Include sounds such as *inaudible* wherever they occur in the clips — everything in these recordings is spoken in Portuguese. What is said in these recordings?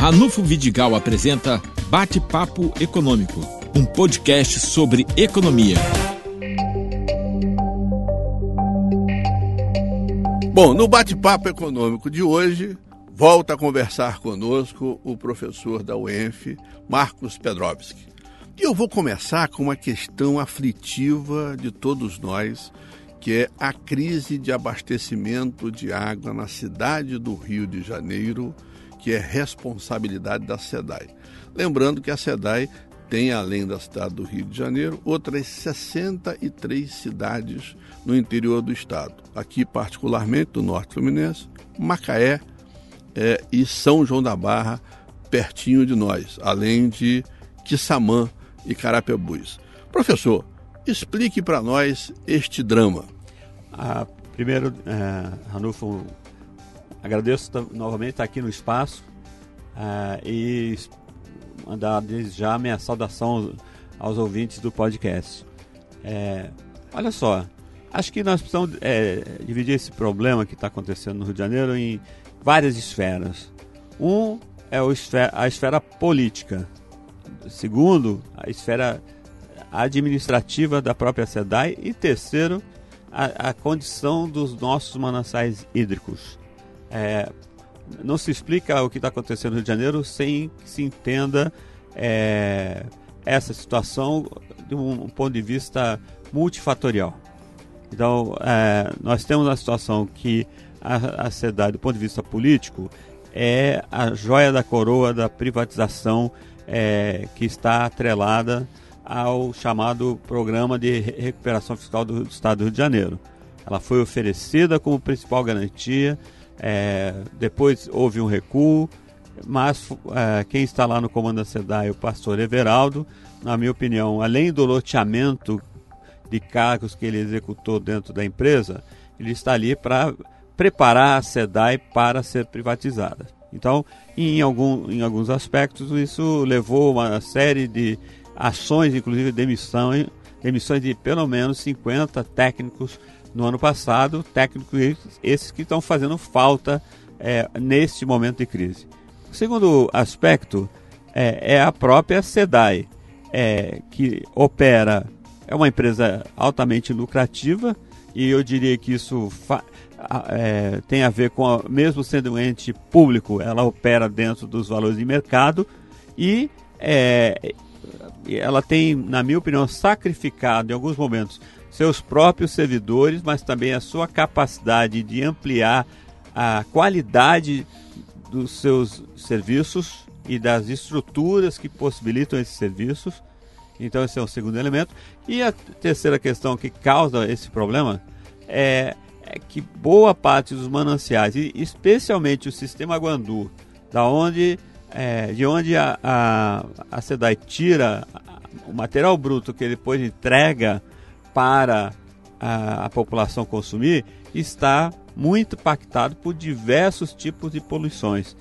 Ranulfo Vidigal apresenta Bate-Papo Econômico, um podcast sobre economia. Bom, no Bate-Papo Econômico de hoje, volta a conversar conosco o professor da UENF, Marcos Pedrovski. E eu vou começar com uma questão aflitiva de todos nós, que é a crise de abastecimento de água na cidade do Rio de Janeiro, que é responsabilidade da SEDAI. Lembrando que a SEDAI tem, além da cidade do Rio de Janeiro, outras 63 cidades no interior do estado. Aqui, particularmente, do Norte Fluminense, Macaé é, e São João da Barra, pertinho de nós, além de Quissamã e Carapebus. Professor, explique para nós este drama. Ah, primeiro, é, Ranulfo, agradeço novamente estar aqui no espaço é, e mandar já minha saudação aos ouvintes do podcast. É, olha só, acho que nós precisamos é, dividir esse problema que está acontecendo no Rio de Janeiro em várias esferas. Um é esfera, a esfera política. Segundo, a esfera administrativa da própria SEDAI. E terceiro, a, a condição dos nossos mananciais hídricos. É, não se explica o que está acontecendo no Rio de Janeiro sem que se entenda é, essa situação de um, um, ponto de vista multifatorial. Então, é, nós temos uma situação que a, a SEDAI, do ponto de vista político, é a joia da coroa da privatização é, que está atrelada ao chamado Programa de Recuperação Fiscal do Estado do Rio de Janeiro. Ela foi oferecida como principal garantia, é, depois houve um recuo, mas é, quem está lá no comando da SEDAI, o pastor Everaldo, na minha opinião, além do loteamento de cargos que ele executou dentro da empresa, ele está ali para preparar a SEDAI para ser privatizada. Então, em, algum, em alguns aspectos, isso levou uma série de ações, inclusive demissão, demissões de pelo menos 50 técnicos no ano passado, técnicos esses que estão fazendo falta é, neste momento de crise. O segundo aspecto é, é a própria SEDAI, é, que opera, é uma empresa altamente lucrativa, e eu diria que isso é, tem a ver com, a, mesmo sendo um ente público, ela opera dentro dos valores de mercado e é, ela tem, na minha opinião, sacrificado em alguns momentos seus próprios servidores, mas também a sua capacidade de ampliar a qualidade dos seus serviços e das estruturas que possibilitam esses serviços. Então, esse é o segundo elemento. E a terceira questão que causa esse problema é, é que boa parte dos mananciais, e especialmente o sistema Guandu, da onde é, de onde a, a, a SEDAI tira o material bruto que ele depois entrega para a, a população consumir, está muito impactado por diversos tipos de poluições,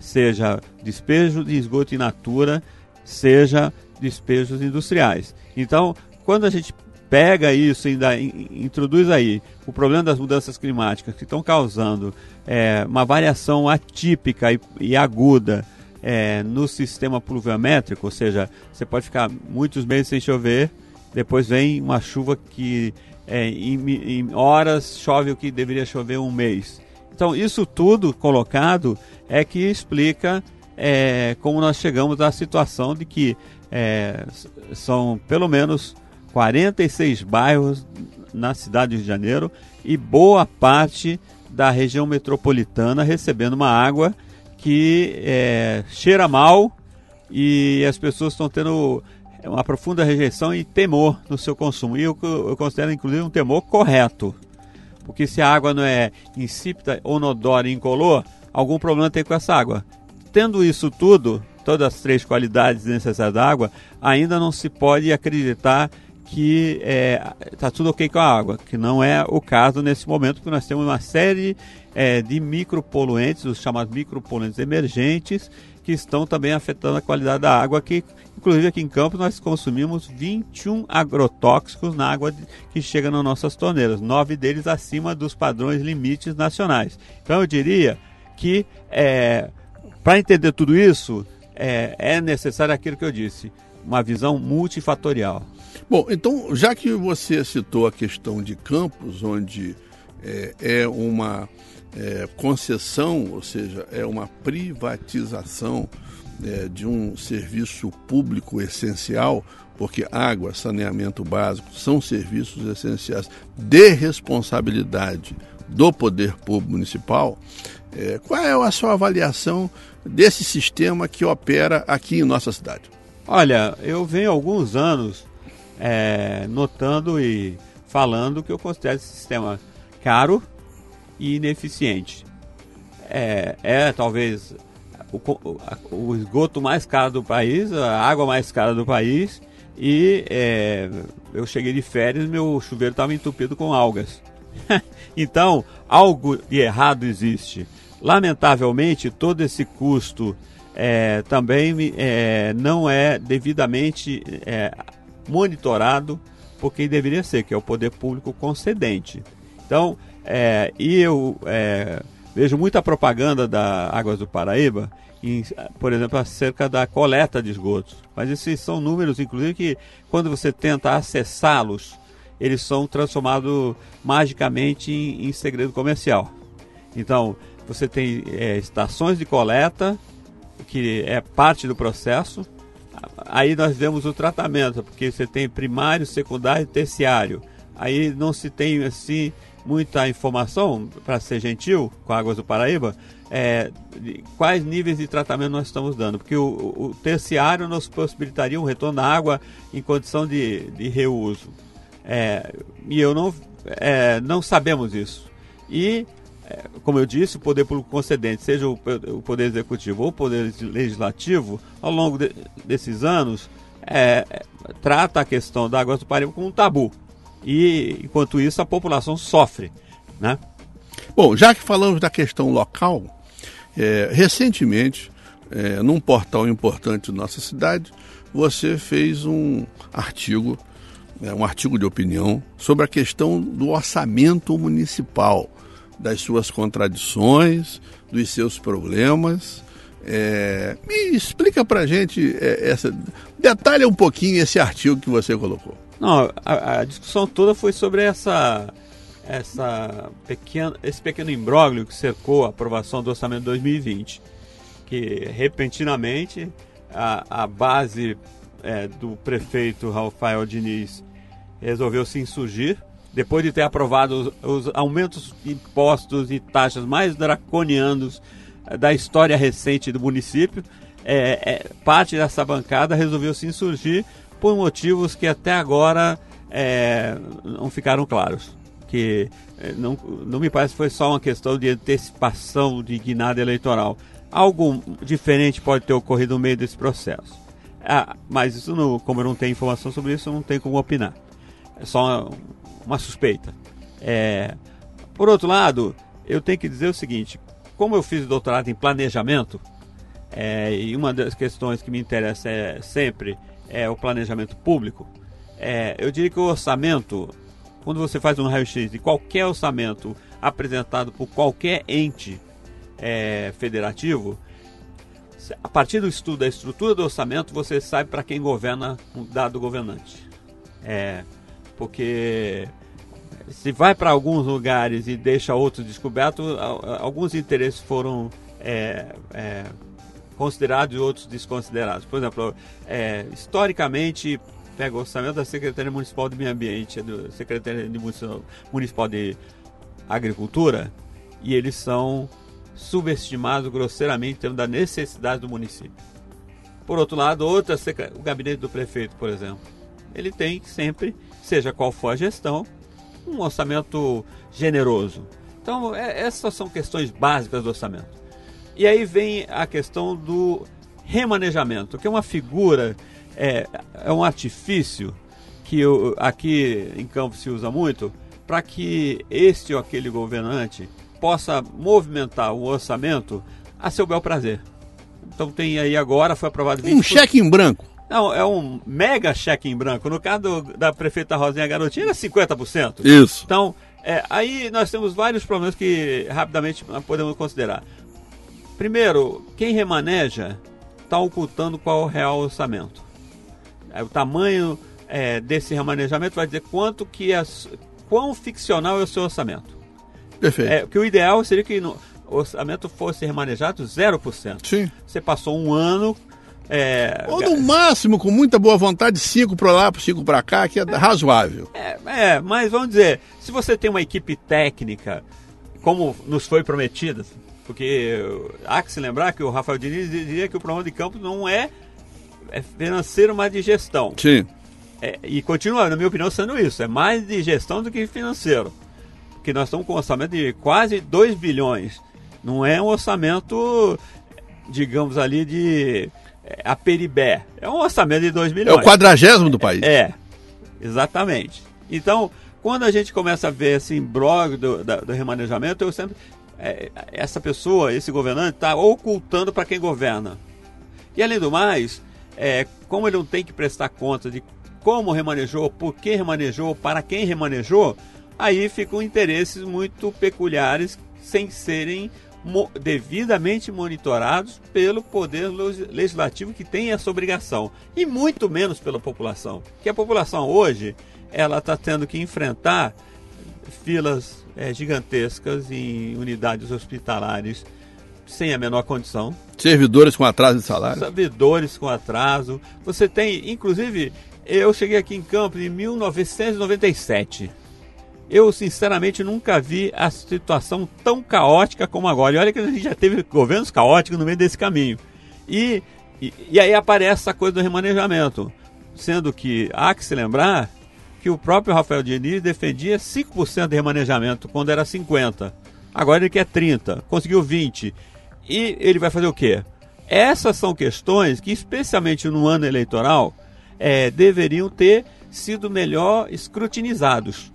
seja despejo de esgoto in natura, seja despejos industriais. Então, quando a gente pega isso e ainda introduz aí o problema das mudanças climáticas que estão causando é, uma variação atípica e, e aguda é, no sistema pluviométrico, ou seja, você pode ficar muitos meses sem chover, depois vem uma chuva que é, em, em, horas chove o que deveria chover um mês. Então, isso tudo colocado é que explica é, como nós chegamos à situação de que é, são pelo menos 46 bairros na cidade de Janeiro e boa parte da região metropolitana recebendo uma água que é, cheira mal e as pessoas estão tendo uma profunda rejeição e temor no seu consumo. E eu, eu considero, inclusive, um temor correto. Porque se a água não é insípida, onodora e incolor, algum problema tem com essa água. Tendo isso tudo, todas as três qualidades necessárias da água, ainda não se pode acreditar que está é, tá tudo ok com a água, que não é o caso nesse momento, porque nós temos uma série é, de micropoluentes, os chamados micropoluentes emergentes, que estão também afetando a qualidade da água, que inclusive aqui em Campos nós consumimos 21 agrotóxicos na água que chega nas nossas torneiras, nove deles acima dos padrões limites nacionais. Então eu diria que é, Para entender tudo isso, é, é necessário aquilo que eu disse, uma visão multifatorial. Bom, então, já que você citou a questão de campos, onde é, é uma é, concessão, ou seja, é uma privatização é, de um serviço público essencial, porque água, saneamento básico são serviços essenciais de responsabilidade do poder público municipal. É, qual é a sua avaliação desse sistema que opera aqui em nossa cidade? Olha, eu venho alguns anos é, notando e falando que eu considero esse sistema caro e ineficiente. É, é talvez o, o, esgoto mais caro do país, a água mais cara do país, e é, eu cheguei de férias meu chuveiro estava entupido com algas. *laughs* então, algo de errado existe. Lamentavelmente, todo esse custo é, também é, não é devidamente é, monitorado por quem deveria ser, que é o poder público concedente. Então, é, e eu é, vejo muita propaganda da Águas do Paraíba, em, por exemplo, acerca da coleta de esgotos. Mas esses são números, inclusive, que quando você tenta acessá-los, eles são transformados magicamente em, em segredo comercial. Então, você tem é, estações de coleta, que é parte do processo. Aí nós vemos o tratamento, porque você tem primário, secundário e terciário. Aí não se tem assim muita informação, para ser gentil, com Águas do Paraíba, é, quais níveis de tratamento nós estamos dando. Porque o, o terciário nos possibilitaria um retorno da água em condição de, de reuso. É, e eu não, é, não sabemos isso. E, é, como eu disse, o poder público concedente, seja o, o poder executivo ou o poder legislativo, ao longo de, desses anos, é, trata a questão da água do Paraíba como um tabu. E, enquanto isso, a população sofre. Né? Bom, já que falamos da questão local, é, recentemente, é, num portal importante da nossa cidade, você fez um artigo é, um artigo de opinião sobre a questão do orçamento municipal, das suas contradições, dos seus problemas. É, me explica para gente é, essa, um pouquinho esse artigo que você colocou. Não, a, a discussão toda foi sobre essa, essa pequena, esse pequeno imbróglio que cercou a aprovação do orçamento 2020, que repentinamente a, a base é, do prefeito Rafael Diniz resolveu se insurgir, depois de ter aprovado os, os aumentos de impostos e taxas mais draconianos é, da história recente do município, é, é, parte dessa bancada resolveu se insurgir por motivos que até agora é, não ficaram claros. Que é, não, não me parece que foi só uma questão de antecipação de guinada eleitoral. Algo diferente pode ter ocorrido no meio desse processo. Ah, mas isso não, como eu não tenho informação sobre isso, eu não tenho como opinar. É só uma, uma suspeita. É, por outro lado, eu tenho que dizer o seguinte: como eu fiz doutorado em planejamento, é, e uma das questões que me interessa é sempre é o planejamento público, é, eu diria que o orçamento, quando você faz um raio-x de qualquer orçamento apresentado por qualquer ente é, federativo, a partir do estudo da estrutura do orçamento, você sabe para quem governa um dado governante. É, porque se vai para alguns lugares e deixa outros descobertos, alguns interesses foram é, é, considerados e outros desconsiderados. Por exemplo, é, historicamente, pega o orçamento da Secretaria Municipal de Meio Ambiente, do Secretaria Municipal de Agricultura, e eles são subestimados grosseiramente em termos da necessidade do município. Por outro lado, outra, o gabinete do prefeito, por exemplo, ele tem sempre, seja qual for a gestão, um orçamento generoso. Então, é, essas são questões básicas do orçamento. E aí vem a questão do remanejamento, que é uma figura, é, é um artifício que eu, aqui em Campos se usa muito para que este ou aquele governante possa movimentar o orçamento a seu bel prazer. Então tem aí agora, foi aprovado... 20%. Um cheque em branco. Não, é um mega cheque em branco. No caso do, da prefeita Rosinha Garotinha, era 50%. Isso. Então, é, aí nós temos vários problemas que rapidamente podemos considerar. Primeiro, quem remaneja está ocultando qual é o real orçamento. É, o tamanho é, desse remanejamento vai dizer quanto que é, quão ficcional é o seu orçamento. Perfeito. É, que o ideal seria que no, o orçamento fosse remanejado 0%. Sim. Você passou um ano. É, Ou no máximo, com muita boa vontade, 5 para lá, 5 para cá, que é, é razoável. É, é, mas vamos dizer, se você tem uma equipe técnica, como nos foi prometido, porque há que se lembrar que o Rafael Diniz dizia que o programa de campo não é, é financeiro, mas de gestão. Sim. É, e continua, na minha opinião, sendo isso. É mais de gestão do que financeiro. Porque nós estamos com um orçamento de quase 2 bilhões. Não é um orçamento, digamos ali, de é, aperibé. É um orçamento de 2 bilhões. É o quadragésimo do país. É, exatamente. Então, quando a gente começa a ver esse imbróglio do, do, do remanejamento, eu sempre. É, essa pessoa, esse governante, está ocultando para quem governa. E além do mais, é, como ele não tem que prestar conta de como remanejou, por que remanejou, para quem remanejou, aí ficam interesses muito peculiares sem serem mo devidamente monitorados pelo poder legislativo que tem essa obrigação e muito menos pela população, que a população hoje ela está tendo que enfrentar filas é, gigantescas em unidades hospitalares sem a menor condição. Servidores com atraso de salário. Servidores com atraso. Você tem, inclusive, eu cheguei aqui em Campos em 1997. Eu, sinceramente, nunca vi a situação tão caótica como agora. E olha que a gente já teve governos caóticos no meio desse caminho. E, e, e aí aparece essa coisa do remanejamento. Sendo que há que se lembrar que o próprio Rafael Diniz defendia 5% de remanejamento quando era 50%. Agora ele quer 30%, conseguiu 20%. E ele vai fazer o quê? Essas são questões que, especialmente no ano eleitoral, é, deveriam ter sido melhor escrutinizados.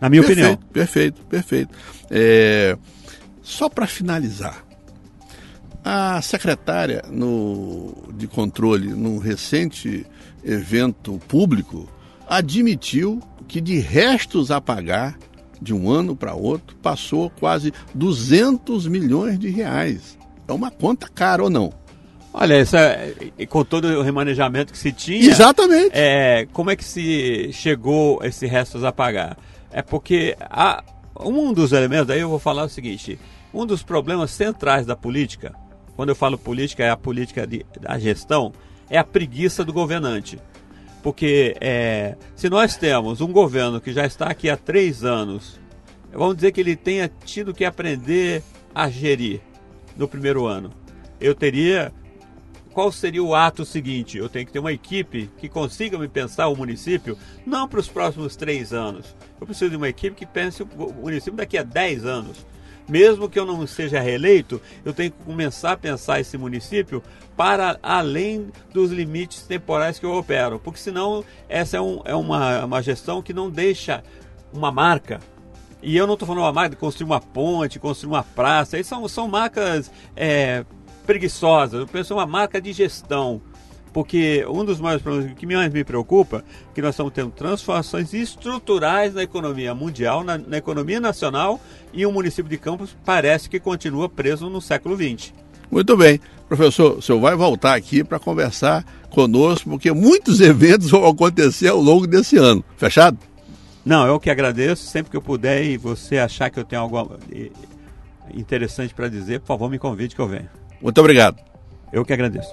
Na minha perfeito, opinião. Perfeito, perfeito. É, só para finalizar, a secretária no, de controle, num recente evento público, admitiu que de restos a pagar de um ano para outro passou quase 200 milhões de reais. É uma conta cara ou não? Olha, essa, com todo o remanejamento que se tinha. Exatamente. É, como é que se chegou esse restos a pagar? É porque há, um dos elementos, aí eu vou falar o seguinte: um dos problemas centrais da política, quando eu falo política, é a política de, da gestão, é a preguiça do governante. Porque é, se nós temos um governo que já está aqui há três anos, vamos dizer que ele tenha tido que aprender a gerir no primeiro ano. Eu teria qual seria o ato seguinte? Eu tenho que ter uma equipe que consiga me pensar o município não para os próximos três anos. Eu preciso de uma equipe que pense o município daqui a dez anos. Mesmo que eu não seja reeleito, eu tenho que começar a pensar esse município para além dos limites temporais que eu opero. Porque senão essa é, um, é uma, uma gestão que não deixa uma marca e eu não estou falando uma marca de construir uma ponte, construir uma praça. Aí são, são marcas é, preguiçosa, eu penso uma marca de gestão. Porque um dos maiores problemas que mais me preocupa é que nós estamos tendo transformações estruturais na economia mundial, na, na economia nacional, e o município de Campos parece que continua preso no século XX. Muito bem. Professor, o senhor vai voltar aqui para conversar conosco, porque muitos *laughs* eventos vão acontecer ao longo desse ano. Fechado? Não, eu que agradeço. Sempre que eu puder e você achar que eu tenho algo interessante para dizer, por favor, me convide que eu venho. Muito obrigado. Eu que agradeço.